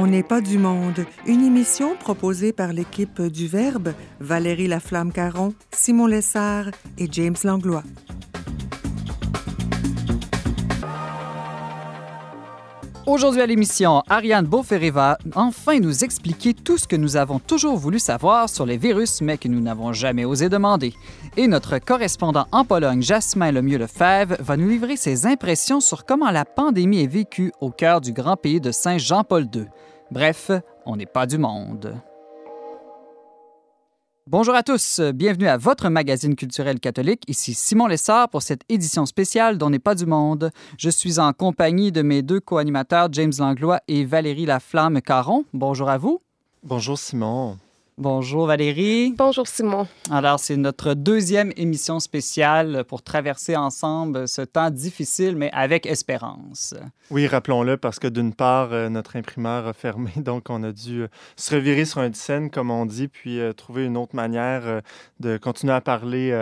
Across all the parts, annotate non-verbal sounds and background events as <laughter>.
On n'est pas du monde, une émission proposée par l'équipe du Verbe, Valérie Laflamme-Caron, Simon Lessard et James Langlois. Aujourd'hui à l'émission, Ariane Beauferré va enfin nous expliquer tout ce que nous avons toujours voulu savoir sur les virus, mais que nous n'avons jamais osé demander. Et notre correspondant en Pologne, Jasmin Lemieux-Lefebvre, va nous livrer ses impressions sur comment la pandémie est vécue au cœur du grand pays de Saint-Jean-Paul II. Bref, on n'est pas du monde. Bonjour à tous, bienvenue à votre magazine culturel catholique. Ici Simon Lessard pour cette édition spéciale d'On n'est pas du monde. Je suis en compagnie de mes deux co-animateurs, James Langlois et Valérie Laflamme-Caron. Bonjour à vous. Bonjour Simon. Bonjour Valérie. Bonjour Simon. Alors, c'est notre deuxième émission spéciale pour traverser ensemble ce temps difficile, mais avec espérance. Oui, rappelons-le, parce que d'une part, euh, notre imprimeur a fermé, <laughs> donc on a dû euh, se revirer sur un scène, comme on dit, puis euh, trouver une autre manière de continuer à parler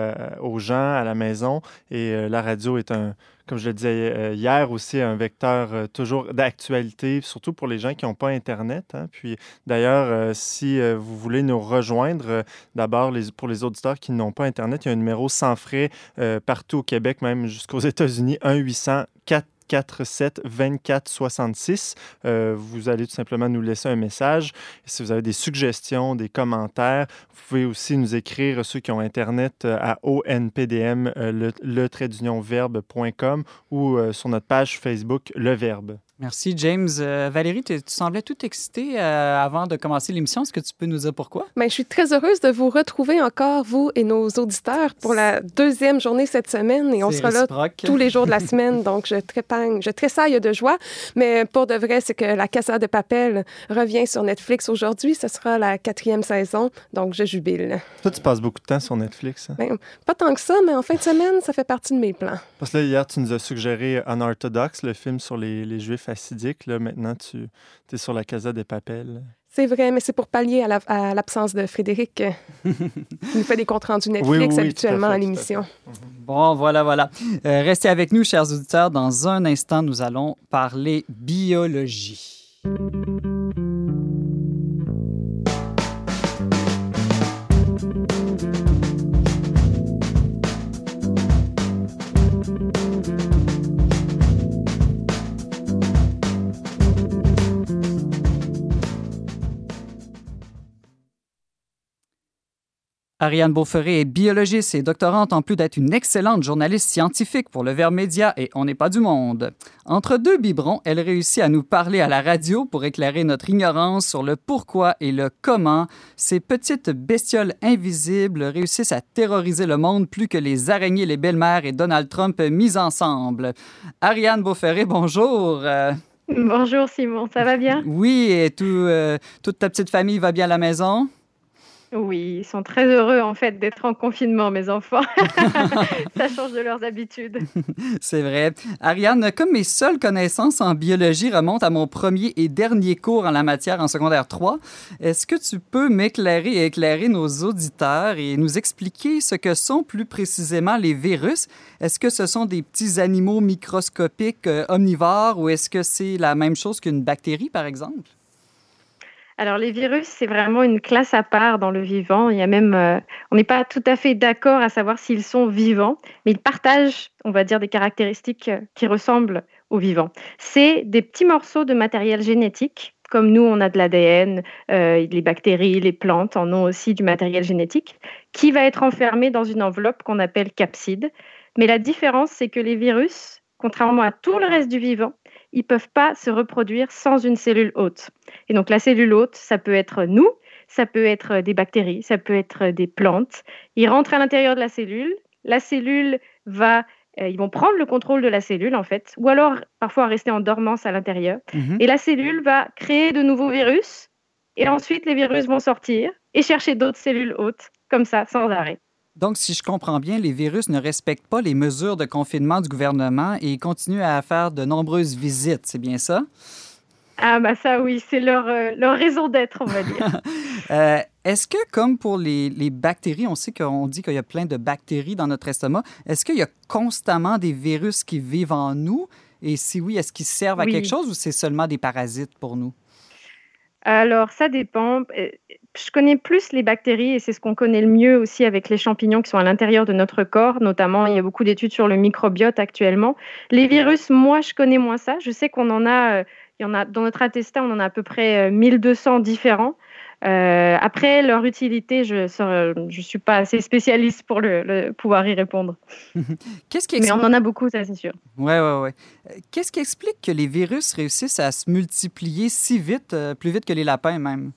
aux gens à la maison. Et la radio est un, comme je le disais euh, hier aussi, un vecteur euh, toujours d'actualité, surtout pour les gens qui n'ont pas Internet. Hein. Puis d'ailleurs, euh, si vous voulez nous rejoindre, d'abord, pour les auditeurs qui n'ont pas Internet, il y a un numéro sans frais partout au Québec, même jusqu'aux États-Unis, 1-800 4 47 24 66. vous allez tout simplement nous laisser un message. Si vous avez des suggestions, des commentaires, vous pouvez aussi nous écrire, ceux qui ont Internet, euh, à onpdm, euh, le, ou euh, sur notre page Facebook, Le Verbe. Merci, James. Euh, Valérie, tu semblais tout excitée euh, avant de commencer l'émission. Est-ce que tu peux nous dire pourquoi? Bien, je suis très heureuse de vous retrouver encore, vous et nos auditeurs, pour la deuxième journée cette semaine. Et on sera là tous les jours de la <laughs> semaine. Donc, je trépagne, je tressaille de joie. Mais pour de vrai, c'est que La Casa de Papel revient sur Netflix aujourd'hui. Ce sera la quatrième saison. Donc, je jubile. Toi, tu passes beaucoup de temps sur Netflix. Hein? Bien, pas tant que ça, mais en fin de semaine, ça fait partie de mes plans. Parce que là, hier, tu nous as suggéré Unorthodox, le film sur les, les Juifs acidique. Là, maintenant, tu es sur la Casa des Papels. C'est vrai, mais c'est pour pallier à l'absence de Frédéric. <laughs> Il nous fait des comptes rendus Netflix habituellement à, l'émission. Bon, voilà, voilà. Euh, restez avec nous, chers auditeurs. Dans un instant, nous allons parler biologie. Ariane Beauferré est biologiste et doctorante en plus d'être une excellente journaliste scientifique pour le Verbe Média et On n'est pas du monde. Entre deux biberons, elle réussit à nous parler à la radio pour éclairer notre ignorance sur le pourquoi et le comment ces petites bestioles invisibles réussissent à terroriser le monde plus que les araignées, les belles-mères et Donald Trump mis ensemble. Ariane Beauferré, bonjour. Bonjour Simon, ça va bien? Oui, et tout, euh, toute ta petite famille va bien à la maison? Oui, ils sont très heureux en fait d'être en confinement, mes enfants. <laughs> Ça change de leurs habitudes. <laughs> C'est vrai. Ariane, comme mes seules connaissances en biologie remontent à mon premier et dernier cours en la matière en secondaire 3, est-ce que tu peux m'éclairer et éclairer nos auditeurs et nous expliquer ce que sont plus précisément les virus? Est-ce que ce sont des petits animaux microscopiques euh, omnivores ou est-ce que c'est la même chose qu'une bactérie, par exemple? Alors les virus, c'est vraiment une classe à part dans le vivant. Il y a même, euh, on n'est pas tout à fait d'accord à savoir s'ils sont vivants, mais ils partagent, on va dire, des caractéristiques euh, qui ressemblent aux vivants. C'est des petits morceaux de matériel génétique. Comme nous, on a de l'ADN, euh, les bactéries, les plantes en ont aussi du matériel génétique, qui va être enfermé dans une enveloppe qu'on appelle capside. Mais la différence, c'est que les virus, contrairement à tout le reste du vivant, ils ne peuvent pas se reproduire sans une cellule hôte. Et donc la cellule hôte, ça peut être nous, ça peut être des bactéries, ça peut être des plantes. Ils rentrent à l'intérieur de la cellule, la cellule va, euh, ils vont prendre le contrôle de la cellule en fait, ou alors parfois rester en dormance à l'intérieur. Mhm. Et la cellule va créer de nouveaux virus, et ensuite les virus vont sortir et chercher d'autres cellules hôtes, comme ça, sans arrêt. Donc, si je comprends bien, les virus ne respectent pas les mesures de confinement du gouvernement et continuent à faire de nombreuses visites, c'est bien ça? Ah, bah ça, oui, c'est leur, euh, leur raison d'être, on va dire. <laughs> Euh, est-ce que, comme pour les, les bactéries, on sait qu'on dit qu'il y a plein de bactéries dans notre estomac, est-ce qu'il y a constamment des virus qui vivent en nous? Et si oui, est-ce qu'ils servent à quelque chose ou c'est seulement des parasites pour nous? Alors, ça dépend. Euh, je connais plus les bactéries et c'est ce qu'on connaît le mieux aussi avec les champignons qui sont à l'intérieur de notre corps. Notamment, il y a beaucoup d'études sur le microbiote actuellement. Les virus, moi, je connais moins ça. Je sais qu'on en a, euh, il y en a dans notre intestin, on en a à peu près 1200 différents. Euh, après, leur utilité, je ne suis pas assez spécialiste pour le, pouvoir y répondre. <laughs> Qu'est-ce qui Mais on en a beaucoup, ça c'est sûr. Oui, oui, oui. Qu'est-ce qui explique que les virus réussissent à se multiplier si vite, euh, plus vite que les lapins même?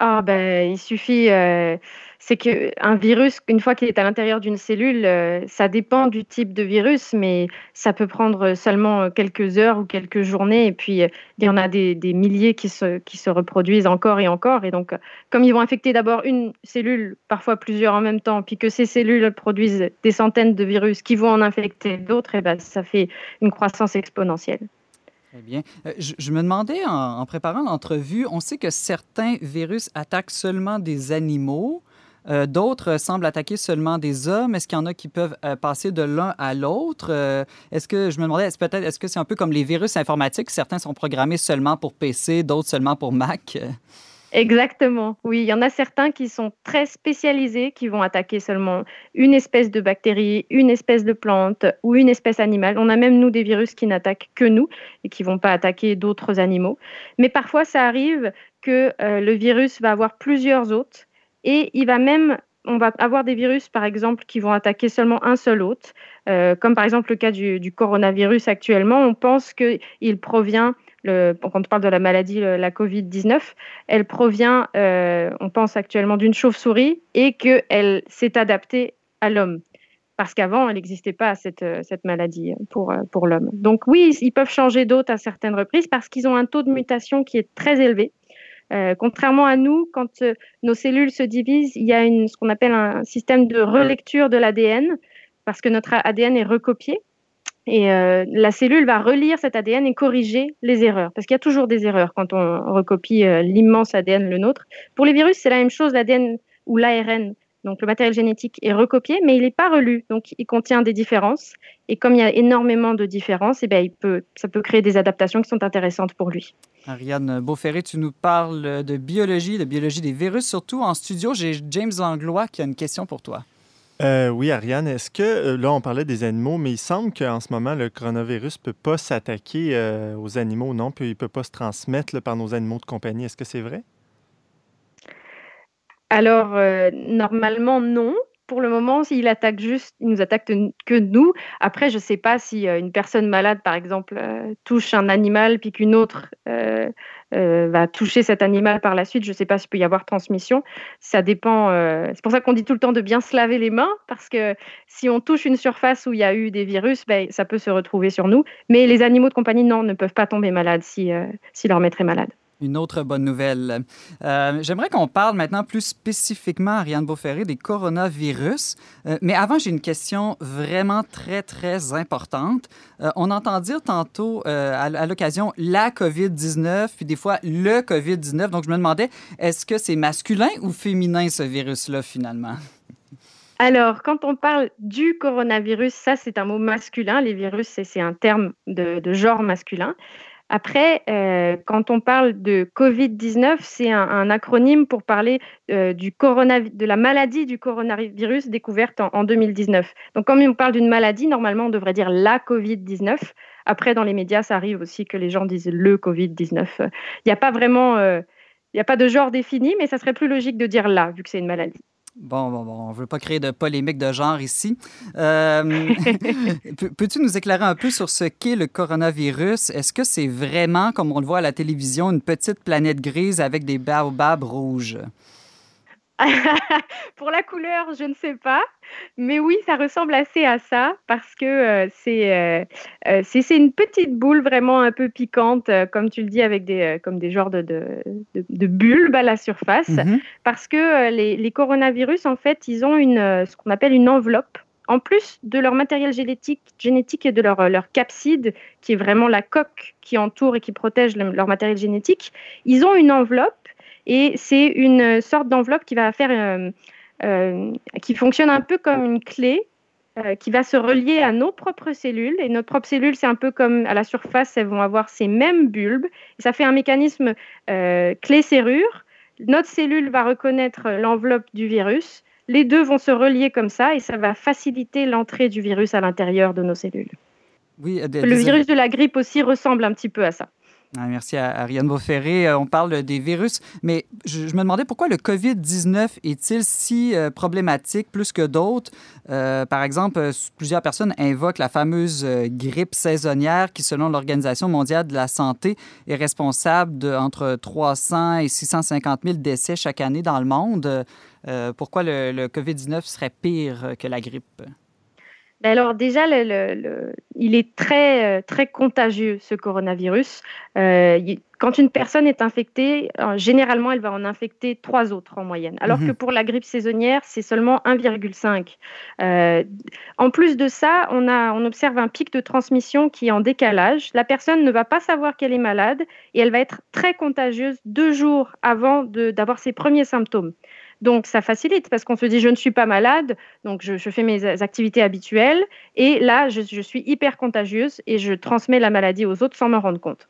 Ah, ben, il suffit. Euh, c'est qu'un virus, une fois qu'il est à l'intérieur d'une cellule, euh, ça dépend du type de virus, mais ça peut prendre seulement quelques heures ou quelques journées. Et puis, euh, il y en a des, milliers qui se, qui se reproduisent encore et encore. Et donc, comme ils vont infecter d'abord une cellule, parfois plusieurs en même temps, puis que ces cellules produisent des centaines de virus qui vont en infecter d'autres, et ben, ça fait une croissance exponentielle. Très bien. Euh, je, me demandais, en préparant l'entrevue, on sait que certains virus attaquent seulement des animaux. Euh, d'autres semblent attaquer seulement des hommes. Est-ce qu'il y en a qui peuvent euh, passer de l'un à l'autre? Est-ce que je me demandais, est-ce peut-être, est-ce que c'est un peu comme les virus informatiques? Certains sont programmés seulement pour PC, d'autres seulement pour Mac. Exactement. Oui, il y en a certains qui sont très spécialisés, qui vont attaquer seulement une espèce de bactérie, une espèce de plante ou une espèce animale. On a même, nous, des virus qui n'attaquent que nous et qui ne vont pas attaquer d'autres animaux. Mais parfois, ça arrive que le virus va avoir plusieurs hôtes et il va même, on va avoir des virus, par exemple, qui vont attaquer seulement un seul hôte, euh, comme par exemple le cas du, coronavirus actuellement. On pense qu'il provient, quand on parle de la maladie, la Covid-19, elle provient, euh, on pense actuellement d'une chauve-souris et qu'elle s'est adaptée à l'homme parce qu'avant, elle n'existait pas, cette, cette maladie pour, pour l'homme. Donc oui, ils peuvent changer d'hôte à certaines reprises parce qu'ils ont un taux de mutation qui est très élevé. Euh, contrairement à nous, quand euh, nos cellules se divisent, il y a ce qu'on appelle un système de relecture de l'ADN, parce que notre ADN est recopié. Et euh, la cellule va relire cet ADN et corriger les erreurs, parce qu'il y a toujours des erreurs quand on recopie l'immense ADN, le nôtre. Pour les virus, c'est la même chose, l'ADN ou l'ARN donc le matériel génétique est recopié, mais il n'est pas relu. Donc il contient des différences. Et comme il y a énormément de différences, eh bien, ça peut créer des adaptations qui sont intéressantes pour lui. Ariane Beauferré, tu nous parles de biologie, de biologie des virus. Surtout en studio, j'ai James Langlois qui a une question pour toi. Euh, oui, Ariane, est-ce que, euh, là, on parlait des animaux, mais il semble qu'en ce moment, le coronavirus ne peut pas s'attaquer euh, aux animaux, non? Puis il ne peut pas se transmettre par nos animaux de compagnie. Est-ce que c'est vrai? Alors, normalement, non. Pour le moment, s'il attaque juste, il nous attaque que nous. Après, je ne sais pas si une personne malade, par exemple, touche un animal, puis qu'une autre va toucher cet animal par la suite. Je ne sais pas s'il peut y avoir transmission. Ça dépend. c'est pour ça qu'on dit tout le temps de bien se laver les mains, parce que si on touche une surface où il y a eu des virus, ben, ça peut se retrouver sur nous. Mais les animaux de compagnie, non, ne peuvent pas tomber malades si, si leur maître est malade. Une autre bonne nouvelle. Euh, j'aimerais qu'on parle maintenant plus spécifiquement, Ariane Beauferré, des coronavirus. Euh, mais avant, j'ai une question vraiment très, très importante. Euh, on entend dire tantôt, à, l'occasion, la COVID-19, puis des fois le COVID-19. Donc, je me demandais, est-ce que c'est masculin ou féminin, ce virus-là, finalement? Alors, quand on parle du coronavirus, ça, c'est un mot masculin. Les virus, c'est un terme de, de genre masculin. Après, euh, quand on parle de Covid-19, c'est un, acronyme pour parler euh, de la maladie du coronavirus découverte en, 2019. Donc, comme on parle d'une maladie, normalement, on devrait dire la Covid-19. Après, dans les médias, ça arrive aussi que les gens disent le Covid-19. Il n'y a pas vraiment, euh, il n'y a pas de genre défini, mais ça serait plus logique de dire là, vu que c'est une maladie. Bon, bon, bon, on ne veut pas créer de polémique de genre ici. Euh, <laughs> <laughs> peux-tu nous éclairer un peu sur ce qu'est le coronavirus? Est-ce que c'est vraiment, comme on le voit à la télévision, une petite planète grise avec des baobabs rouges? <laughs> Pour la couleur, je ne sais pas. Mais oui, ça ressemble assez à ça parce que euh, euh, euh, c'est c'est une petite boule vraiment un peu piquante, comme tu le dis, avec des, comme des genres de, de, bulbes à la surface. Mm-hmm. Parce que les, les, coronavirus, en fait, ils ont une, ce qu'on appelle une enveloppe. En plus de leur matériel génétique, génétique et de leur, leur capside, qui est vraiment la coque qui entoure et qui protège leur matériel génétique, ils ont une enveloppe et c'est une sorte d'enveloppe qui va faire, euh, euh, qui fonctionne un peu comme une clé euh, qui va se relier à nos propres cellules. Et nos propres cellules, c'est un peu comme à la surface, elles vont avoir ces mêmes bulbes. Et ça fait un mécanisme euh, clé-serrure. Notre cellule va reconnaître l'enveloppe du virus. Les deux vont se relier comme ça et ça va faciliter l'entrée du virus à l'intérieur de nos cellules. Oui, le virus de la grippe aussi ressemble un petit peu à ça. Ah, merci à Ariane Beauferré. Euh, on parle des virus, mais je, me demandais pourquoi le COVID-19 est-il si euh, problématique plus que d'autres? Euh, par exemple, plusieurs personnes invoquent la fameuse grippe saisonnière qui, selon l'Organisation mondiale de la santé, est responsable d'entre 300 et 650 000 décès chaque année dans le monde. pourquoi le COVID-19 serait pire que la grippe? Ben alors déjà, il est très, euh, très contagieux, ce coronavirus. Euh, quand une personne est infectée, euh, généralement, elle va en infecter trois autres en moyenne, alors que mhm. pour la grippe saisonnière, c'est seulement 1,5. en plus de ça, on, a, on observe un pic de transmission qui est en décalage. La personne ne va pas savoir qu'elle est malade et elle va être très contagieuse deux jours avant d'avoir ses premiers symptômes. Donc ça facilite parce qu'on se dit je ne suis pas malade, donc je, fais mes activités habituelles et là je, suis hyper contagieuse et je transmets la maladie aux autres sans m'en rendre compte.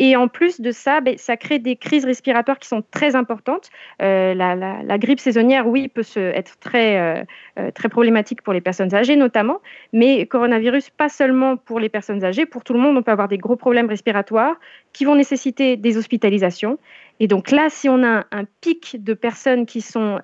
Et en plus de ça, ben, ça crée des crises respiratoires qui sont très importantes. Euh, la, grippe saisonnière, oui, peut être très, euh, euh, très problématique pour les personnes âgées notamment, mais coronavirus, pas seulement pour les personnes âgées, pour tout le monde, on peut avoir des gros problèmes respiratoires qui vont nécessiter des hospitalisations. Et donc là, si on a un pic de personnes qui sont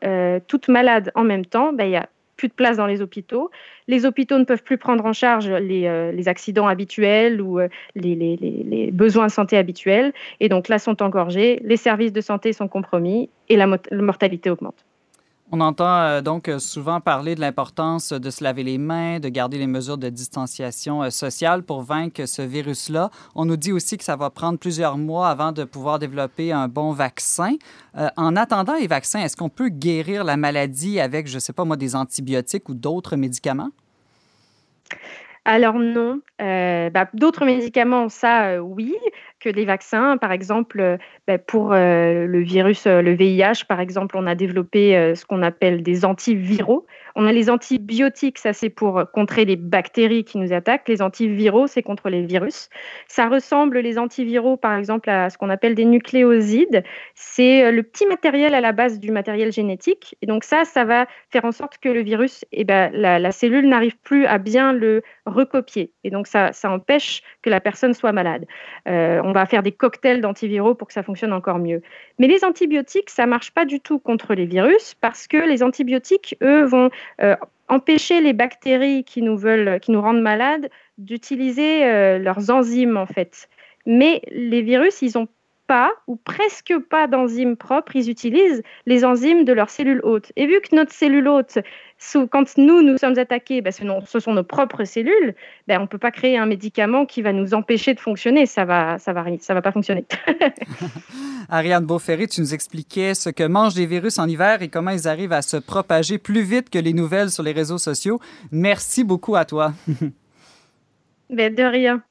toutes malades en même temps, ben, il y a plus de place dans les hôpitaux. Les hôpitaux ne peuvent plus prendre en charge les, euh, accidents habituels ou euh, les, besoins de santé habituels. Et donc là, sont engorgés, les services de santé sont compromis et la mortalité augmente. On entend euh, donc euh, souvent parler de l'importance de se laver les mains, de garder les mesures de distanciation euh, sociale pour vaincre ce virus-là. On nous dit aussi que ça va prendre plusieurs mois avant de pouvoir développer un bon vaccin. en attendant les vaccins, est-ce qu'on peut guérir la maladie avec, je ne sais pas moi, des antibiotiques ou d'autres médicaments? Alors non. Bah, d'autres médicaments, ça, oui que les vaccins. Par exemple, euh, ben, pour euh, le virus, euh, le VIH, par exemple, on a développé ce qu'on appelle des antiviraux. On a les antibiotiques, ça c'est pour contrer les bactéries qui nous attaquent. Les antiviraux, c'est contre les virus. Ça ressemble, les antiviraux, par exemple, à ce qu'on appelle des nucléosides. C'est le petit matériel à la base du matériel génétique. Et donc ça, ça va faire en sorte que le virus, eh ben, la, cellule n'arrive plus à bien le recopier. Et donc ça, ça empêche que la personne soit malade. on va faire des cocktails d'antiviraux pour que ça fonctionne encore mieux. Mais les antibiotiques, ça marche pas du tout contre les virus parce que les antibiotiques, eux, vont euh, empêcher les bactéries qui nous veulent, qui nous rendent malades, d'utiliser euh, leurs enzymes en fait. Mais les virus, ils ont pas ou presque pas d'enzymes propres, ils utilisent les enzymes de leurs cellules hôtes. Et vu que notre cellule hôte, quand nous, nous sommes attaqués, ben, ce sont nos propres cellules, ben, on ne peut pas créer un médicament qui va nous empêcher de fonctionner. Ça va, ça va, ça va pas fonctionner. <laughs> Ariane Beauferré, tu nous expliquais ce que mangent les virus en hiver et comment ils arrivent à se propager plus vite que les nouvelles sur les réseaux sociaux. Merci beaucoup à toi. ben, de rien.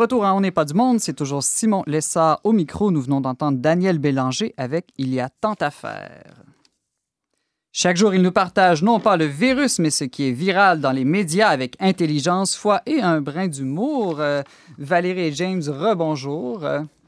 Retour à On n'est pas du monde, c'est toujours Simon Lessard au micro. Nous venons d'entendre Daniel Bélanger avec Il y a tant à faire. Chaque jour, il nous partage non pas le virus, mais ce qui est viral dans les médias avec intelligence, foi et un brin d'humour. Euh, Valérie et James, rebonjour.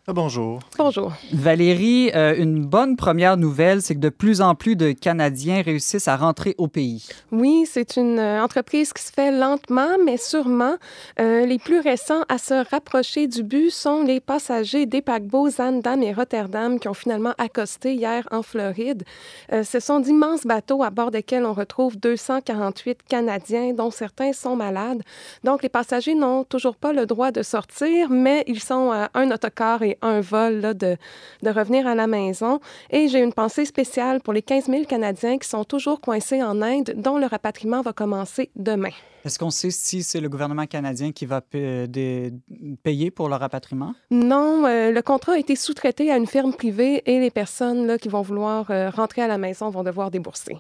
Ah, bonjour. Bonjour. Valérie, euh, une bonne première nouvelle, c'est que de plus en plus de Canadiens réussissent à rentrer au pays. Oui, c'est une euh, entreprise qui se fait lentement, mais sûrement. Euh, les plus récents à se rapprocher du but sont les passagers des paquebots Zaandam et Rotterdam qui ont finalement accosté hier en Floride. Euh, ce sont d'immenses bateaux à bord desquels on retrouve 248 Canadiens, dont certains sont malades. Donc, les passagers n'ont toujours pas le droit de sortir, mais ils sont à un autocar et un vol là, de, de revenir à la maison. Et j'ai une pensée spéciale pour les 15 000 Canadiens qui sont toujours coincés en Inde, dont le rapatriement va commencer demain. Est-ce qu'on sait si c'est le gouvernement canadien qui va payer pour le rapatriement? Non, euh, le contrat a été sous-traité à une firme privée et les personnes là, qui vont vouloir euh, rentrer à la maison vont devoir débourser.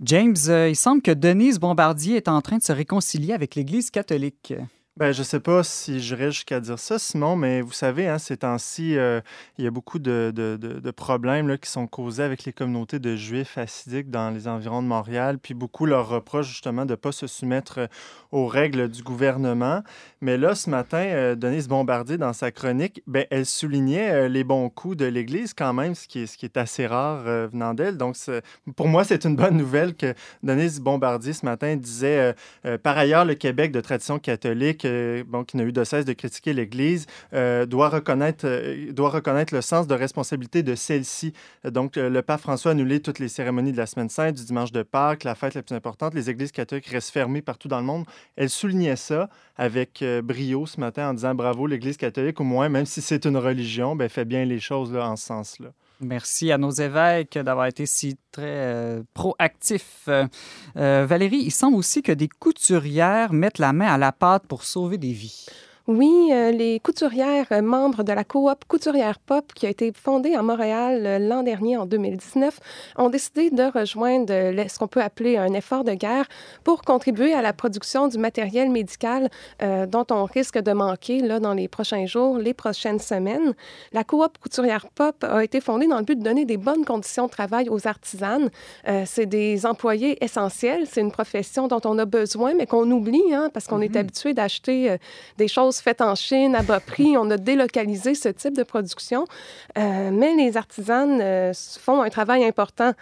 James, euh, il semble que Denise Bombardier est en train de se réconcilier avec l'Église catholique. Ben, je sais pas si j'irais jusqu'à dire ça, Simon, mais vous savez, hein, ces temps-ci, euh, il y a beaucoup de, de- de- problèmes là, qui sont causés avec les communautés de juifs hassidiques dans les environs de Montréal, puis beaucoup leur reprochent justement de ne pas se soumettre euh, aux règles du gouvernement. Mais là, ce matin, euh, Denise Bombardier, dans sa chronique, ben, elle soulignait les bons coups de l'Église quand même, ce qui est, assez rare venant d'elle. Donc, pour moi, c'est une bonne nouvelle que Denise Bombardier, ce matin, disait par ailleurs, le Québec de tradition catholique, qui n'a eu de cesse de critiquer l'Église, euh, doit, reconnaître, euh, doit reconnaître le sens de responsabilité de celle-ci. Donc, euh, le pape François a annulé toutes les cérémonies de la semaine sainte, du dimanche de Pâques, la fête la plus importante. Les églises catholiques restent fermées partout dans le monde. Elle soulignait ça avec brio ce matin en disant bravo, l'Église catholique, au moins, même si c'est une religion, ben, fait bien les choses là, en ce sens-là. Merci à nos évêques d'avoir été si très euh, proactifs. Euh, euh, Valérie, il semble aussi que des couturières mettent la main à la pâte pour sauver des vies. Oui, euh, les couturières euh, membres de la coop Couturière Pop, qui a été fondée à Montréal euh, l'an dernier, en 2019, ont décidé de rejoindre ce qu'on peut appeler un effort de guerre pour contribuer à la production du matériel médical dont on risque de manquer là, dans les prochains jours, les prochaines semaines. La coop Couturière Pop a été fondée dans le but de donner des bonnes conditions de travail aux artisanes. C'est des employés essentiels. C'est une profession dont on a besoin, mais qu'on oublie, hein, parce qu'on est habitué d'acheter des choses faites en Chine à bas prix. On a délocalisé ce type de production. Euh, mais les artisanes euh, font un travail important.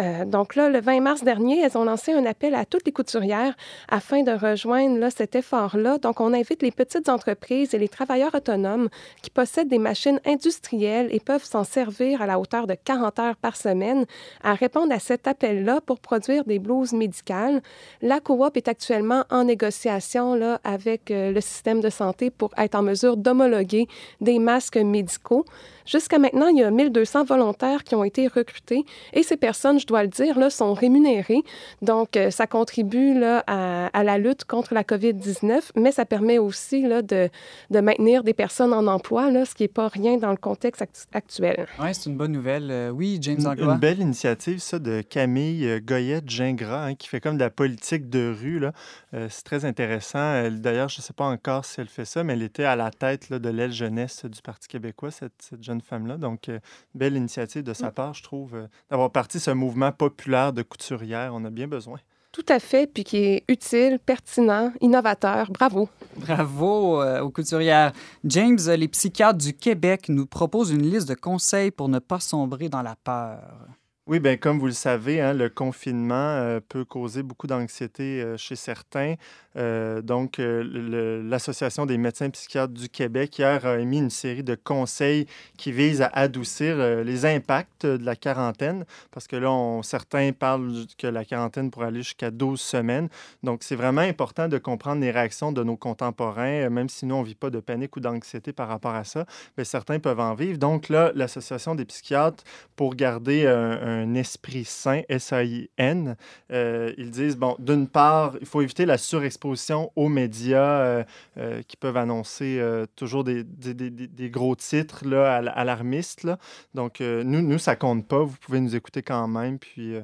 Euh, donc là, le 20 mars dernier, elles ont lancé un appel à toutes les couturières afin de rejoindre là, cet effort-là. Donc, on invite les petites entreprises et les travailleurs autonomes qui possèdent des machines industrielles et peuvent s'en servir à la hauteur de 40 heures par semaine à répondre à cet appel-là pour produire des blouses médicales. La coop est actuellement en négociation là, avec le système de santé santé pour être en mesure d'homologuer des masques médicaux. Jusqu'à maintenant, il y a 1200 volontaires qui ont été recrutés et ces personnes, je dois le dire, là, sont rémunérées. Donc, euh, ça contribue là, à, la lutte contre la COVID-19, mais ça permet aussi là, de, de, maintenir des personnes en emploi, là, ce qui n'est pas rien dans le contexte actuel. Oui, c'est une bonne nouvelle. Euh, oui, James Anglois. Une belle initiative, ça, de Camille euh, Goyette-Gingras, hein, qui fait comme de la politique de rue. Là. c'est très intéressant. D'ailleurs, je ne sais pas encore si elle fait ça, mais elle était à la tête là, de l'aile jeunesse du Parti québécois, cette, cette jeune femme-là. Donc, euh, belle initiative de sa mm. part, je trouve, euh, d'avoir parti ce mouvement populaire de couturière. On a bien besoin. Tout à fait, puis qui est utile, pertinent, innovateur. Bravo. Bravo euh, aux couturières. James, les psychiatres du Québec nous proposent une liste de conseils pour ne pas sombrer dans la peur. Oui, bien, comme vous le savez, hein, le confinement peut causer beaucoup d'anxiété chez certains. Euh, donc, euh, l'Association des médecins psychiatres du Québec hier a émis une série de conseils qui visent à adoucir euh, les impacts de la quarantaine, parce que là, certains parlent que la quarantaine pourrait aller jusqu'à 12 semaines. Donc, c'est vraiment important de comprendre les réactions de nos contemporains, même si nous, on ne vit pas de panique ou d'anxiété par rapport à ça, mais certains peuvent en vivre. Donc là, l'Association des psychiatres, pour garder un, esprit sain, S-A-I-N, ils disent, bon, d'une part, il faut éviter la surexposition aux médias euh, euh, qui peuvent annoncer euh, toujours des, des, des, gros titres là, alarmistes. Là. Donc, nous, nous, ça compte pas. Vous pouvez nous écouter quand même. Puis,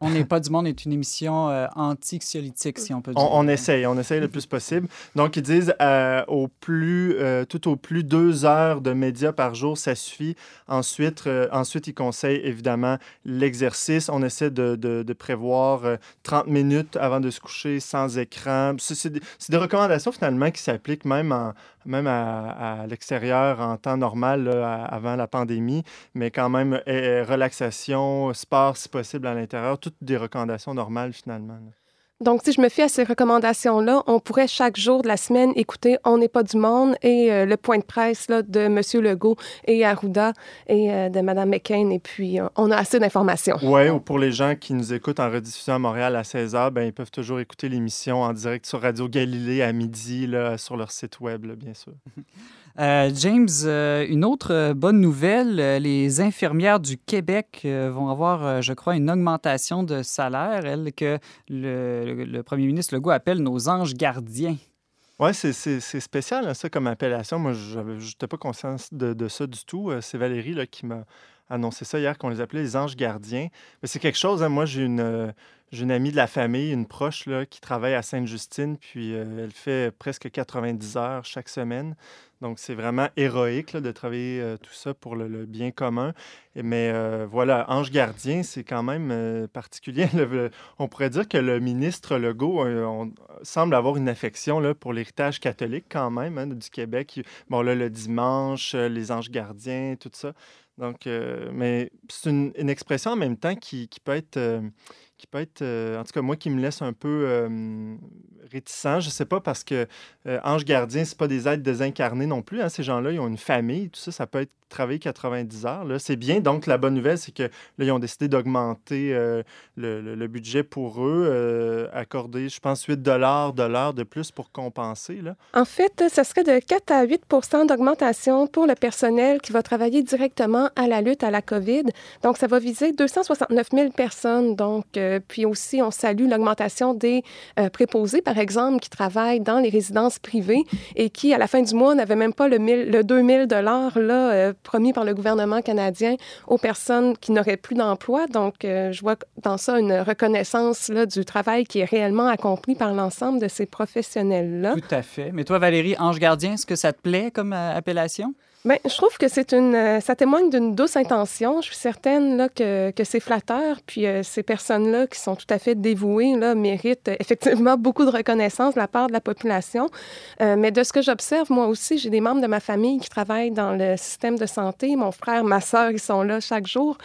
on n'est pas du monde est une émission anti-xiolytique, si on peut dire. On, on, essaye, on essaye le plus possible. Donc, ils disent au plus, tout au plus deux heures de médias par jour, ça suffit. Ensuite, ensuite ils conseillent évidemment l'exercice. On essaie de, de, de prévoir 30 minutes avant de se coucher sans écran, c'est des, recommandations finalement qui s'appliquent même, même à, l'extérieur en temps normal, avant la pandémie, mais quand même relaxation, sport si possible à l'intérieur, toutes des recommandations normales finalement. Donc, si je me fie à ces recommandations-là, on pourrait chaque jour de la semaine écouter On n'est pas du monde et euh, le point de presse là, de M. Legault et Arruda et euh, de Mme McCain. Et puis, euh, on a assez d'informations. Oui, ou pour les gens qui nous écoutent en rediffusion à Montréal à 16h, ben, ils peuvent toujours écouter l'émission en direct sur Radio Galilée à midi là, sur leur site web, bien sûr. <laughs> Euh, James, euh, une autre euh, bonne nouvelle, les infirmières du Québec vont avoir, je crois, une augmentation de salaire, elles, que le, premier ministre Legault appelle nos anges gardiens. Oui, c'est spécial, hein, ça, comme appellation. Moi, je n'étais pas conscient de, ça du tout. C'est Valérie là, qui m'a annoncé ça hier, qu'on les appelait les anges gardiens. Mais c'est quelque chose, hein, moi, j'ai une, j'ai une amie de la famille, une proche, là, qui travaille à Sainte-Justine, puis elle fait presque 90 heures chaque semaine. Donc, c'est vraiment héroïque de travailler euh, tout ça pour le, bien commun. Mais euh, voilà, ange gardien, c'est quand même euh, particulier. <laughs> on pourrait dire que le ministre Legault semble avoir une affection là, pour l'héritage catholique quand même hein, du Québec. Bon, là, le dimanche, les anges gardiens, tout ça. Donc, mais c'est une, expression en même temps qui, qui peut être qui peut être, en tout cas moi, qui me laisse un peu réticent. Je ne sais pas parce que euh, ange gardien, ce pas des êtres désincarnés non plus. Hein. Ces gens-là, ils ont une famille. Tout ça, ça peut être travailler 90 heures. C'est bien. Donc, la bonne nouvelle, c'est que là, ils ont décidé d'augmenter euh, le, budget pour eux, euh, accorder, je pense, 8 de l'heure de plus pour compenser. Là. En fait, ça serait de 4 à 8% d'augmentation pour le personnel qui va travailler directement à la lutte à la COVID. Donc, ça va viser 269 000 personnes. Donc, puis aussi, on salue l'augmentation des préposés, par exemple, qui travaillent dans les résidences privées et qui, à la fin du mois, n'avaient même pas le, 1000, le 2000 là, euh, promis par le gouvernement canadien aux personnes qui n'auraient plus d'emploi. Donc, euh, je vois dans ça une reconnaissance là, du travail qui est réellement accompli par l'ensemble de ces professionnels-là. Tout à fait. Mais toi, Valérie, ange gardien, est-ce que ça te plaît comme euh, appellation? Bien, je trouve que c'est une, euh, ça témoigne d'une douce intention. Je suis certaine là, que, que c'est flatteur. Puis euh, ces personnes-là qui sont tout à fait dévouées là, méritent euh, effectivement beaucoup de reconnaissance de la part de la population. mais de ce que j'observe, moi aussi, j'ai des membres de ma famille qui travaillent dans le système de santé. Mon frère, ma soeur, ils sont là chaque jour.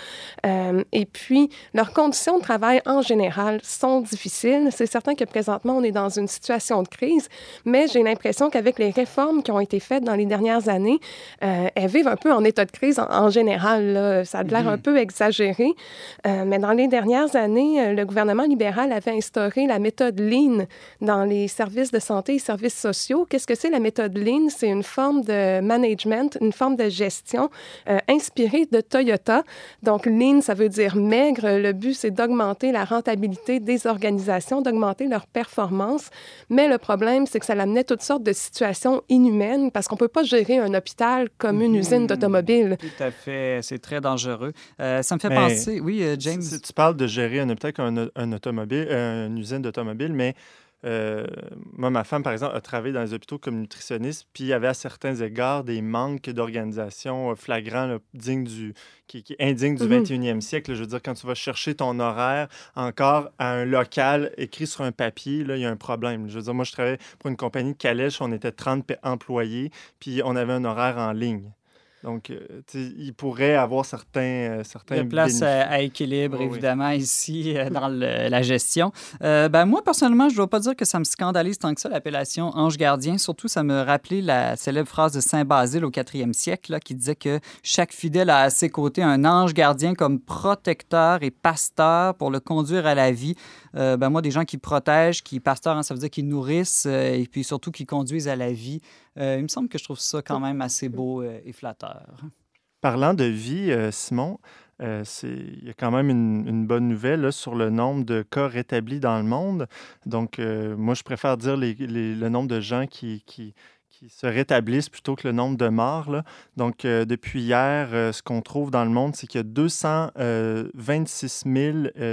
et puis, leurs conditions de travail en général sont difficiles. C'est certain que présentement, on est dans une situation de crise, mais j'ai l'impression qu'avec les réformes qui ont été faites dans les dernières années, elles vivent un peu en état de crise en, général. Ça a l'air un mhm. peu exagéré. mais dans les dernières années, le gouvernement libéral avait instauré la méthode Lean dans les services de santé et services sociaux. Qu'est-ce que c'est la méthode Lean? C'est une forme de management, une forme de gestion inspirée de Toyota. Donc, Lean, ça veut dire maigre. Le but, c'est d'augmenter la rentabilité des organisations, d'augmenter leur performance. Mais le problème, c'est que ça amenait toutes sortes de situations inhumaines parce qu'on ne peut pas gérer un hôpital comme une usine d'automobile. Tout à fait. C'est très dangereux. Euh, ça me fait penser. Oui, euh, James. tu parles de gérer un hôpital comme un, automobile, euh, une usine d'automobile, mais euh, moi, ma femme, par exemple, a travaillé dans les hôpitaux comme nutritionniste, puis il y avait à certains égards des manques d'organisation euh, flagrants, dignes du, qui, qui indignes du 21e mhm. siècle. Je veux dire, quand tu vas chercher ton horaire encore à un local écrit sur un papier, là, il y a un problème. Je veux dire, moi, je travaillais pour une compagnie de calèche, on était 30 employés, puis on avait un horaire en ligne. Donc, euh, il pourrait avoir certains, euh, certains a place à, équilibre, évidemment, ici, euh, dans la gestion. ben, moi, personnellement, je ne dois pas dire que ça me scandalise tant que ça, l'appellation ange gardien. Surtout, ça me rappelait la célèbre phrase de Saint Basile au 4e siècle, là, qui disait que chaque fidèle a à ses côtés un ange gardien comme protecteur et pasteur pour le conduire à la vie. Ben, moi, des gens qui protègent, qui pasteur, hein, ça veut dire qu'ils nourrissent et puis surtout qui conduisent à la vie. Euh, il me semble que je trouve ça quand même assez beau euh, et flatteur. Parlant de vie, euh, Simon, il y a quand même une, bonne nouvelle sur le nombre de cas rétablis dans le monde. Donc, moi, je préfère dire le nombre de gens qui, qui se rétablissent plutôt que le nombre de morts. Là. Donc, euh, depuis hier, euh, ce qu'on trouve dans le monde, c'est qu'il y a 226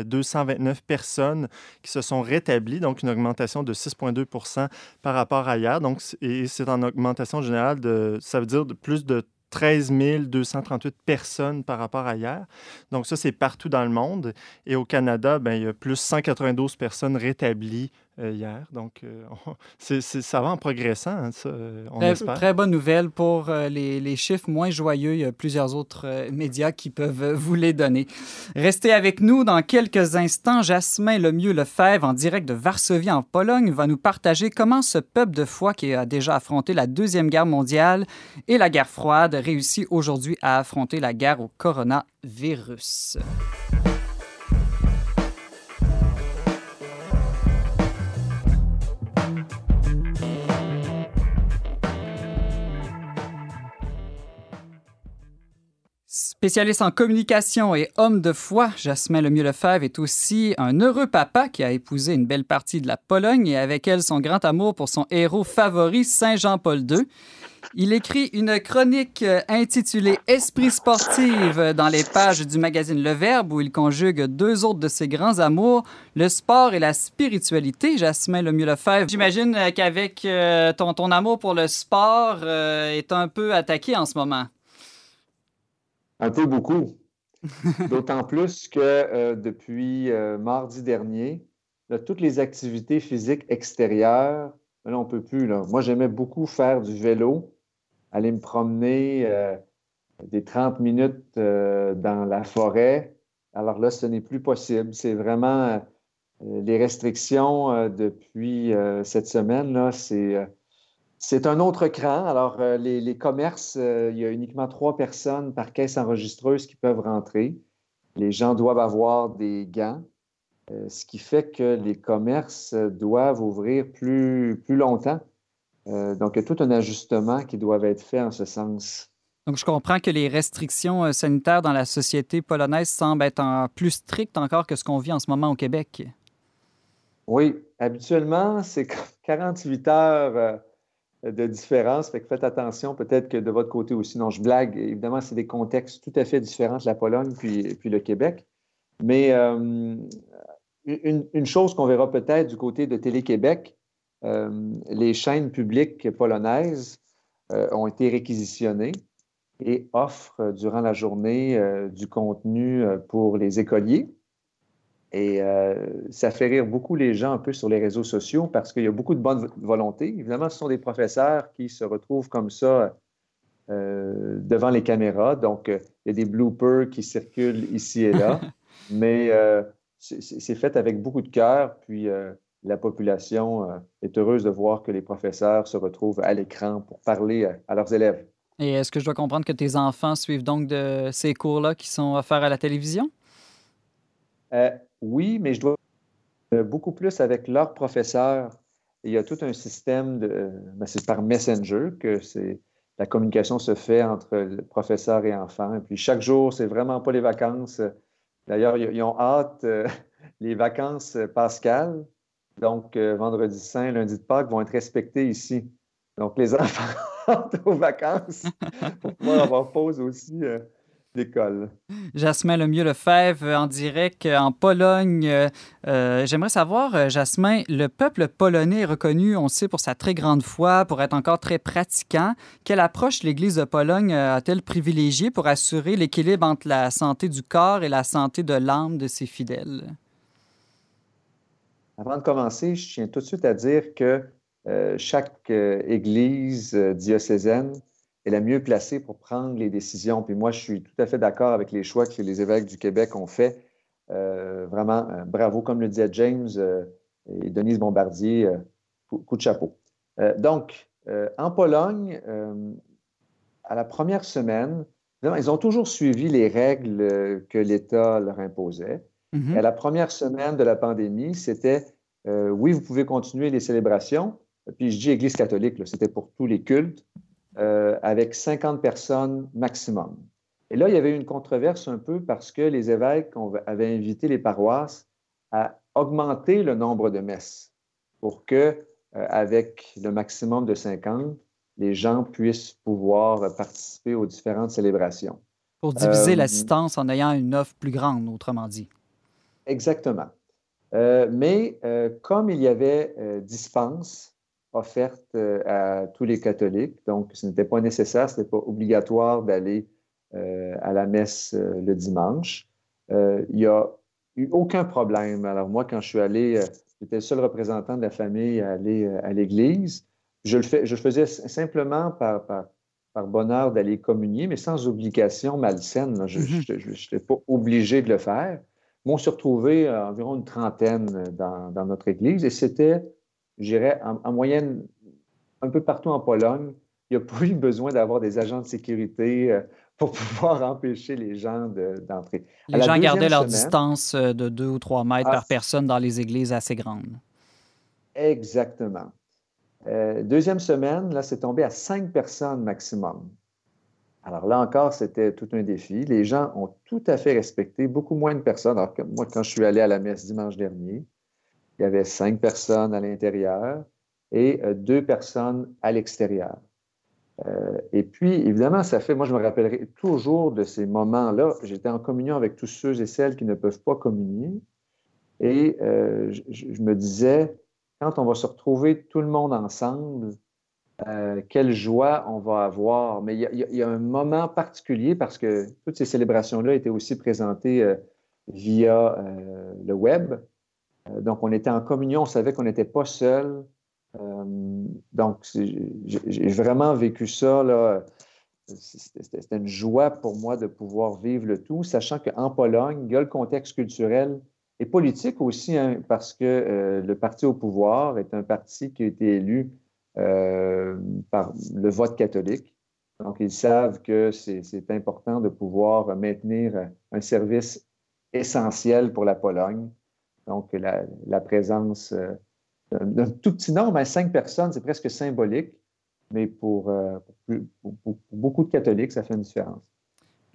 229 euh, personnes qui se sont rétablies, donc une augmentation de 6,2 par rapport à hier. Donc, et c'est en augmentation générale de, ça veut dire de plus de 13 238 personnes par rapport à hier. Donc ça, c'est partout dans le monde. Et au Canada, ben, il y a plus 192 personnes rétablies hier. Donc, euh, <laughs> ça va en progressant, hein, ça, euh, on très, espère. Très bonne nouvelle pour les, les, chiffres moins joyeux. Il y a plusieurs autres médias qui peuvent vous les donner. Restez avec nous dans quelques instants. Jasmin Lemieux Lefebvre, en direct de Varsovie, en Pologne, va nous partager comment ce peuple de foi qui a déjà affronté la Deuxième Guerre mondiale et la guerre froide réussit aujourd'hui à affronter la guerre au coronavirus. Spécialiste en communication et homme de foi, Jasmin Lemieux-Lefebvre est aussi un heureux papa qui a épousé une belle partie de la Pologne et avec elle son grand amour pour son héros favori, Saint Jean-Paul II. Il écrit une chronique intitulée Esprit sportif dans les pages du magazine Le Verbe où il conjugue deux autres de ses grands amours, le sport et la spiritualité. Jasmin Lemieux-Lefebvre, j'imagine qu'avec euh, ton, ton amour pour le sport euh, est un peu attaqué en ce moment. Un peu beaucoup. <laughs> D'autant plus que euh, depuis euh, mardi dernier, toutes les activités physiques extérieures, là, on ne peut plus. Là. Moi, j'aimais beaucoup faire du vélo, aller me promener euh, des 30 minutes dans la forêt. Alors là, ce n'est plus possible. C'est vraiment les restrictions depuis cette semaine, là, c'est c'est un autre cran. Alors, euh, les, commerces, euh, il y a uniquement trois personnes par caisse enregistreuse qui peuvent rentrer. Les gens doivent avoir des gants, euh, ce qui fait que les commerces doivent ouvrir plus, plus longtemps. donc, il y a tout un ajustement qui doit être fait en ce sens. Donc, je comprends que les restrictions sanitaires dans la société polonaise semblent être plus strictes encore que ce qu'on vit en ce moment au Québec. Oui, habituellement, c'est <laughs> 48 heures de différence. Fait que faites attention, peut-être que de votre côté aussi. Non, je blague. Évidemment, c'est des contextes tout à fait différents de la Pologne puis, puis le Québec. Mais euh, une, chose qu'on verra peut-être du côté de Télé-Québec, euh, les chaînes publiques polonaises euh, ont été réquisitionnées et offrent durant la journée du contenu pour les écoliers. Et euh, ça fait rire beaucoup les gens un peu sur les réseaux sociaux parce qu'il y a beaucoup de bonne volonté. Évidemment, ce sont des professeurs qui se retrouvent comme ça euh, devant les caméras. Donc, euh, il y a des bloopers qui circulent ici et là. <laughs> mais c'est fait avec beaucoup de cœur. Puis, la population est heureuse de voir que les professeurs se retrouvent à l'écran pour parler à leurs élèves. Et est-ce que je dois comprendre que tes enfants suivent donc de ces cours-là qui sont offerts à la télévision? Euh, oui, mais je dois euh, beaucoup plus avec leurs professeurs. Il y a tout un système de. Ben, c'est par Messenger que la communication se fait entre professeur et enfant. Et puis chaque jour, c'est vraiment pas les vacances. D'ailleurs, ils ont hâte euh, <laughs> les vacances pascales. Donc, vendredi saint, lundi de Pâques vont être respectés ici. Donc, les <laughs> enfants aux vacances pour pouvoir avoir pause aussi euh, d'école. Jasmin Lemieux Lefebvre en direct en Pologne. Euh, j'aimerais savoir, Jasmin, le peuple polonais est reconnu, on sait, pour sa très grande foi, pour être encore très pratiquant. Quelle approche l'Église de Pologne a-t-elle privilégiée pour assurer l'équilibre entre la santé du corps et la santé de l'âme de ses fidèles? Avant de commencer, je tiens tout de suite à dire que euh, chaque euh, église euh, diocésaine est la mieux placée pour prendre les décisions. Puis moi, je suis tout à fait d'accord avec les choix que les évêques du Québec ont faits. vraiment, bravo, comme le disait James et Denise Bombardier, coup, de chapeau. donc, en Pologne, à la première semaine, ils ont toujours suivi les règles que l'État leur imposait. À la première semaine de la pandémie, c'était oui, vous pouvez continuer les célébrations, puis je dis Église catholique, c'était pour tous les cultes, euh, avec 50 personnes maximum. Et là, il y avait une controverse un peu parce que les évêques avaient invité les paroisses à augmenter le nombre de messes pour que, euh, avec le maximum de 50, les gens puissent pouvoir participer aux différentes célébrations. Pour diviser euh, l'assistance en ayant une offre plus grande, autrement dit. Exactement. mais comme il y avait dispense, offerte euh, à tous les catholiques. Donc, ce n'était pas nécessaire, ce n'était pas obligatoire d'aller euh, à la messe euh, le dimanche. il n'y a eu aucun problème. Alors, moi, quand je suis allé, j'étais le seul représentant de la famille à aller à l'église. Je le, fais, je faisais simplement par, par, bonheur d'aller communier, mais sans obligation malsaine. Je n'étais mm-hmm. pas obligé de le faire. On s'est retrouvés environ une trentaine dans, dans notre église et c'était j'irais en, moyenne un peu partout en Pologne, il n'y a pas eu besoin d'avoir des agents de sécurité euh, pour <laughs> pouvoir empêcher les gens d'entrer. les gens gardaient leur distance euh, de deux ou trois mètres par ah, personne dans les églises assez grandes. Exactement. Euh, deuxième semaine, là, c'est tombé à cinq personnes maximum. Alors là encore, c'était tout un défi. Les gens ont tout à fait respecté, beaucoup moins de personnes. Alors que moi, quand je suis allé à la messe dimanche dernier, il y avait cinq personnes à l'intérieur et euh, deux personnes à l'extérieur. Euh, et puis, évidemment, ça fait, moi, je me rappellerai toujours de ces moments-là. J'étais en communion avec tous ceux et celles qui ne peuvent pas communier. Et euh, je, me disais, quand on va se retrouver tout le monde ensemble, quelle joie on va avoir. Mais il y, a, un moment particulier parce que toutes ces célébrations-là étaient aussi présentées via le web. Euh, donc, on était en communion, on savait qu'on n'était pas seul. Euh, donc, j'ai vraiment vécu ça. C'était une joie pour moi de pouvoir vivre le tout, sachant qu'en Pologne, il y a le contexte culturel et politique aussi, hein, parce que euh, le parti au pouvoir est un parti qui a été élu par le vote catholique. Donc, ils savent que c'est important de pouvoir maintenir un service essentiel pour la Pologne. Donc, la, présence euh, d'un tout petit nombre, à cinq personnes, c'est presque symbolique, mais pour, euh, beaucoup de catholiques, ça fait une différence.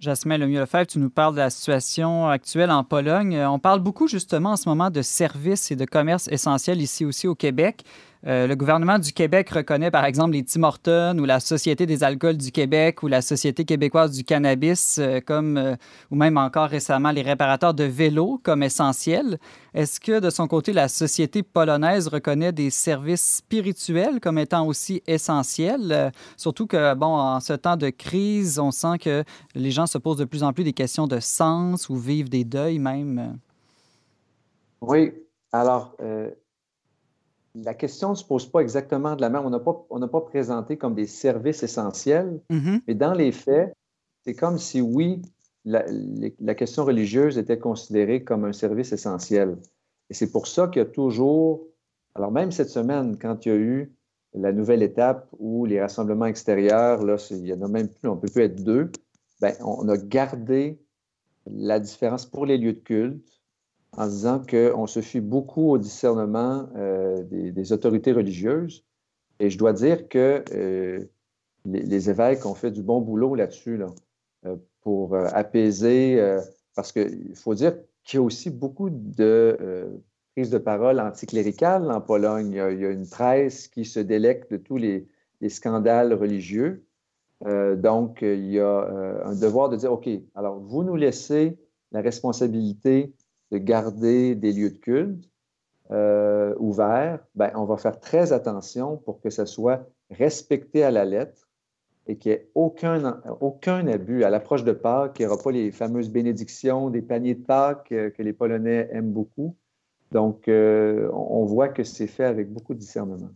Jasmin Lemieux-Lefebvre, tu nous parles de la situation actuelle en Pologne. On parle beaucoup justement en ce moment de services et de commerce essentiels ici aussi au Québec. Euh, le gouvernement du Québec reconnaît par exemple les Tim Hortons ou la Société des alcools du Québec ou la Société québécoise du cannabis, euh, comme, euh, ou même encore récemment les réparateurs de vélos comme essentiels. Est-ce que de son côté, la société polonaise reconnaît des services spirituels comme étant aussi essentiels? surtout que, bon, en ce temps de crise, on sent que les gens se posent de plus en plus des questions de sens ou vivent des deuils même. Oui. Alors, la question ne se pose pas exactement de la même. On n'a pas, présenté comme des services essentiels, mm-hmm. mais dans les faits, c'est comme si, oui, la, question religieuse était considérée comme un service essentiel. Et c'est pour ça qu'il y a toujours, alors même cette semaine, quand il y a eu la nouvelle étape où les rassemblements extérieurs, là, il y en a même plus, on ne peut plus être deux, ben, on a gardé la différence pour les lieux de culte en disant qu'on se fie beaucoup au discernement euh, des, autorités religieuses. Et je dois dire que euh, les, évêques ont fait du bon boulot là-dessus là, euh, pour apaiser, parce qu'il faut dire qu'il y a aussi beaucoup de prises de parole anticléricales en Pologne. Il y, a, une presse qui se délecte de tous les, scandales religieux. donc, il y a un devoir de dire, OK, alors vous nous laissez la responsabilité de garder des lieux de culte euh, ouverts, ben, on va faire très attention pour que ce soit respecté à la lettre et qu'il n'y ait aucun, aucun abus. À l'approche de Pâques, il n'y aura pas les fameuses bénédictions des paniers de Pâques euh, que les Polonais aiment beaucoup. Donc, euh, on voit que c'est fait avec beaucoup de discernement.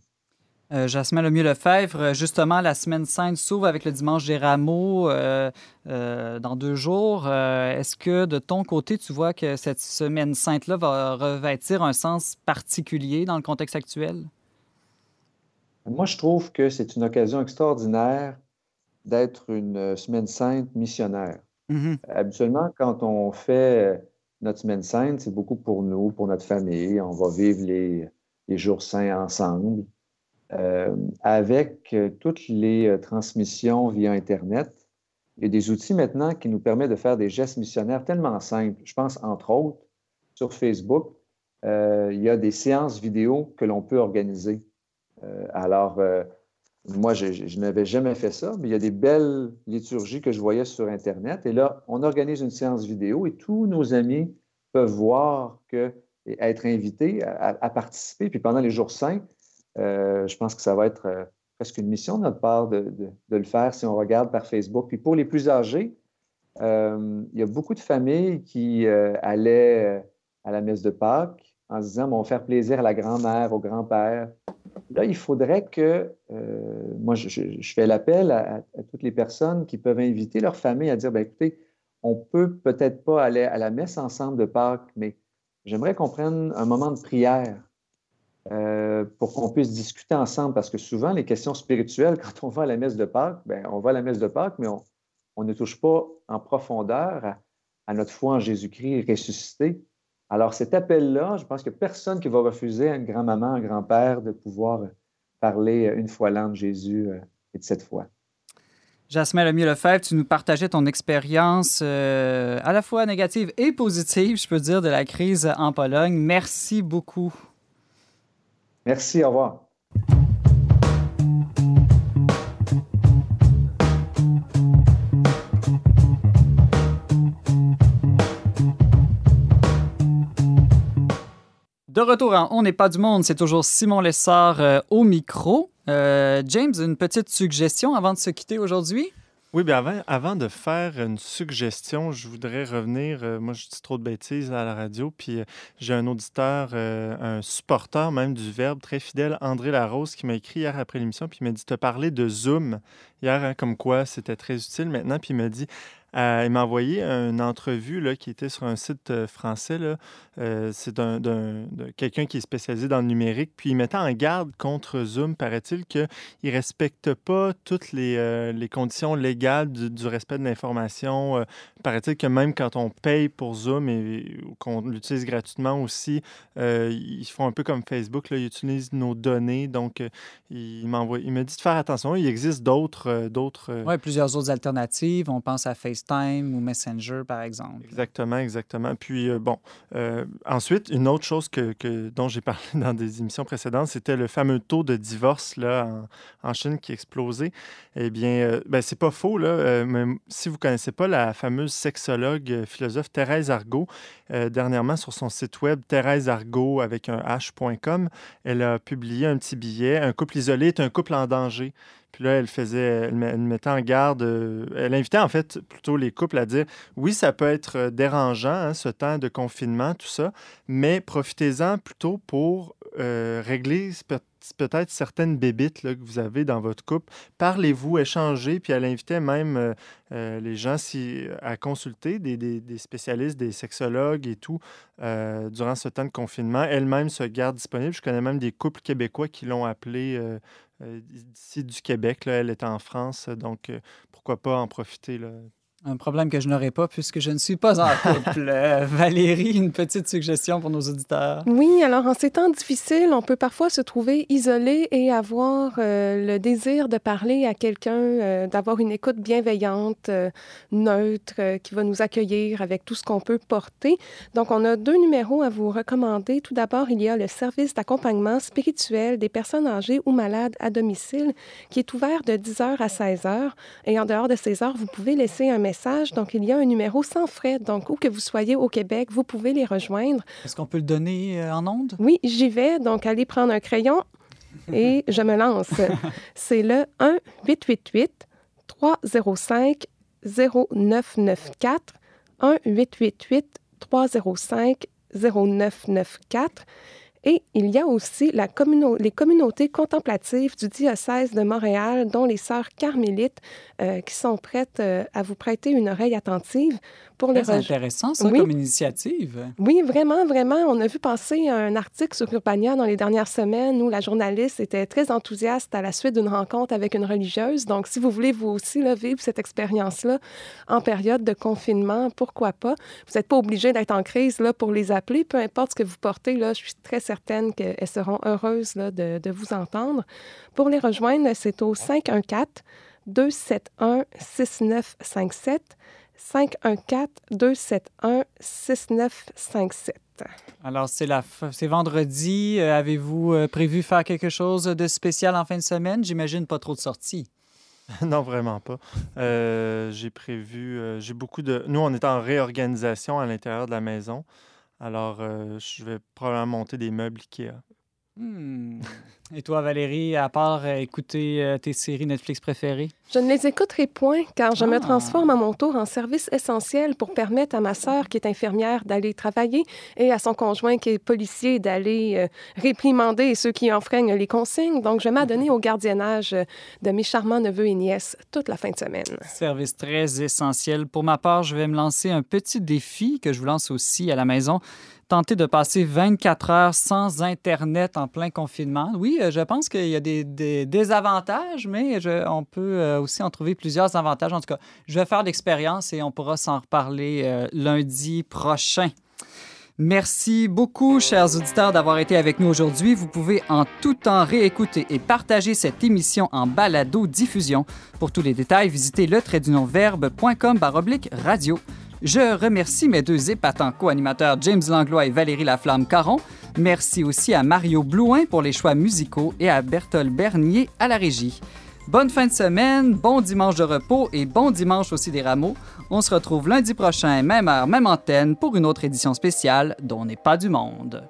Euh, Jasmin Lemieux-Lefebvre, euh, justement, la semaine sainte s'ouvre avec le dimanche des rameaux euh, dans deux jours. Est-ce que de ton côté, tu vois que cette semaine sainte-là va revêtir un sens particulier dans le contexte actuel? Moi, je trouve que c'est une occasion extraordinaire d'être une semaine sainte missionnaire. Mm-hmm. Habituellement, quand on fait notre semaine sainte, c'est beaucoup pour nous, pour notre famille. On va vivre les, les jours saints ensemble. Euh, avec euh, toutes les euh, transmissions via Internet, il y a des outils maintenant qui nous permettent de faire des gestes missionnaires tellement simples. Je pense, entre autres, sur Facebook, il y a des séances vidéo que l'on peut organiser. alors, moi, je, n'avais jamais fait ça, mais il y a des belles liturgies que je voyais sur Internet. Et là, on organise une séance vidéo et tous nos amis peuvent voir que, et être invités à, à participer. Puis pendant les jours saints, je pense que ça va être euh, presque une mission de notre part de, le faire si on regarde par Facebook. Puis pour les plus âgés, euh, il y a beaucoup de familles qui allaient à la messe de Pâques en se disant, on va faire plaisir à la grand-mère, au grand-père. Là, il faudrait que, moi, je, fais l'appel à, toutes les personnes qui peuvent inviter leur famille à dire, ben, écoutez, on peut peut-être pas aller à la messe ensemble de Pâques, mais j'aimerais qu'on prenne un moment de prière euh, pour qu'on puisse discuter ensemble. Parce que souvent, les questions spirituelles, <laughs> quand on va à la messe de Pâques, ben, on va à la messe de Pâques, mais on, ne touche pas en profondeur à, notre foi en Jésus-Christ ressuscité. Alors, cet appel-là, je pense que personne qui va refuser à une grand-maman, un grand-père de pouvoir parler une fois l'an de Jésus euh, et de cette foi. Jasmin Lemieux-Lefebvre, tu nous partageais ton expérience euh, à la fois négative et positive, je peux dire, de la crise en Pologne. Merci beaucoup. Merci, au revoir. De retour en On n'est pas du monde, c'est toujours Simon Lessard euh, au micro. Euh, James, une petite suggestion avant de se quitter aujourd'hui? Oui, bien avant, de faire une suggestion, je voudrais revenir. Euh, moi, je dis trop de bêtises à la radio, puis euh, j'ai un auditeur, euh, un supporter même du Verbe, très fidèle, André Larose, qui m'a écrit hier après l'émission, puis il m'a dit Te parler de Zoom hier, hein, comme quoi c'était très utile maintenant, puis il m'a dit euh, il m'a envoyé une entrevue là, qui était sur un site euh, français. Euh, c'est quelqu'un qui est spécialisé dans le numérique. Puis il mettait en garde contre Zoom, paraît-il, qu'il ne respecte pas toutes les, les conditions légales du, respect de l'information. paraît-il que même quand on paye pour Zoom et, qu'on l'utilise gratuitement aussi, ils font un peu comme Facebook. Ils utilisent nos données. Donc, il, m'a dit de faire attention. Il existe d'autres... d'autres oui, plusieurs autres alternatives. On pense à Facebook FaceTime ou Messenger, par exemple. Exactement, exactement. Puis, euh, bon, euh, ensuite, une autre chose que, dont j'ai <laughs> parlé dans des émissions précédentes, c'était le fameux taux de divorce là, en, Chine qui explosait. Eh bien, euh, ben, c'est pas faux, là, mais si vous connaissez pas la fameuse sexologue, philosophe Thérèse Argot, dernièrement sur son site web, Thérèse Argot avec un h.com, elle a publié un petit billet. Un couple isolé est un couple en danger. Puis là, elle faisait, elle, mettait en garde, euh, elle invitait en fait plutôt les couples à dire oui, ça peut être euh, dérangeant, hein, ce temps de confinement, tout ça, mais profitez-en plutôt pour régler peut-être certaines bébites que vous avez dans votre couple. Parlez-vous, échangez, puis elle invitait même les gens si, à consulter des, spécialistes, des sexologues et tout durant ce temps de confinement. Elle-même se garde disponible. Je connais même des couples québécois qui l'ont appelée d'ici du Québec. Elle est en France, donc pourquoi pas en profiter un problème que je n'aurais pas puisque je ne suis pas en couple. Euh, <laughs> Valérie, une petite suggestion pour nos auditeurs. Oui, alors en ces temps difficiles, on peut parfois se trouver isolé et avoir euh, le désir de parler à quelqu'un, euh, d'avoir une écoute bienveillante, neutre, qui va nous accueillir avec tout ce qu'on peut porter. Donc, on a deux numéros à vous recommander. Tout d'abord, il y a le service d'accompagnement spirituel des personnes âgées ou malades à domicile qui est ouvert de 10h à 16h. Et en dehors de ces heures, vous pouvez laisser un message donc, il y a un numéro sans frais. Donc, où que vous soyez au Québec, vous pouvez les rejoindre. Est-ce qu'on peut le donner euh, en ondes? Oui, j'y vais. Donc, allez prendre un crayon et <laughs> je me lance. C'est le 1-888-305-0994. 1-888-305-0994. Et il y a aussi la les communautés contemplatives du diocèse de Montréal, dont les sœurs carmélites, euh, qui sont prêtes euh, à vous prêter une oreille attentive pour les intéressant, ça, comme initiative. Oui, vraiment, vraiment. On a vu passer un article sur Urbania dans les dernières semaines où la journaliste était très enthousiaste à la suite d'une rencontre avec une religieuse. Donc, si vous voulez vous aussi vivre cette expérience-là en période de confinement, pourquoi pas? Vous n'êtes pas obligé d'être en crise là, pour les appeler. Peu importe ce que vous portez, là, je suis très certaine qu'elles seront heureuses là, de, de vous entendre. Pour les rejoindre, c'est au 514 271 6957 514-271-6957. Alors, c'est, la c'est vendredi. Euh, avez-vous euh, prévu faire quelque chose de spécial en fin de semaine? J'imagine pas trop de sorties. <laughs> non, vraiment pas. Euh, j'ai prévu, j'ai beaucoup de... Nous, on est en réorganisation à l'intérieur de la maison. Alors, je vais probablement monter des meubles Ikea. Hmm. Et toi, Valérie, à part euh, écouter euh, tes séries Netflix préférées? Je ne les écouterai point car je me ah. transforme à mon tour en service essentiel pour permettre à ma sœur qui est infirmière d'aller travailler et à son conjoint qui est policier d'aller euh, réprimander ceux qui enfreignent les consignes. Donc, je m'adonne au gardiennage de mes charmants neveux et nièces toute la fin de semaine. Service très essentiel. Pour ma part, je vais me lancer un petit défi que je vous lance aussi à la maison tenter de passer 24 heures sans Internet en plein confinement. Oui, euh, je pense qu'il y a des, désavantages, mais on peut euh, aussi en trouver plusieurs avantages. En tout cas, je vais faire l'expérience et on pourra s'en reparler euh, lundi prochain. Merci beaucoup, chers auditeurs, d'avoir été avec nous aujourd'hui. Vous pouvez en tout temps réécouter et partager cette émission en balado-diffusion. Pour tous les détails, visitez le radio. Je remercie mes deux épatants co-animateurs James Langlois et Valérie Laflamme-Caron. Merci aussi à Mario Blouin pour les choix musicaux et à Berthold Bernier à la régie. Bonne fin de semaine, bon dimanche de repos et bon dimanche aussi des rameaux. On se retrouve lundi prochain, même heure, même antenne, pour une autre édition spéciale dont n'est pas du monde.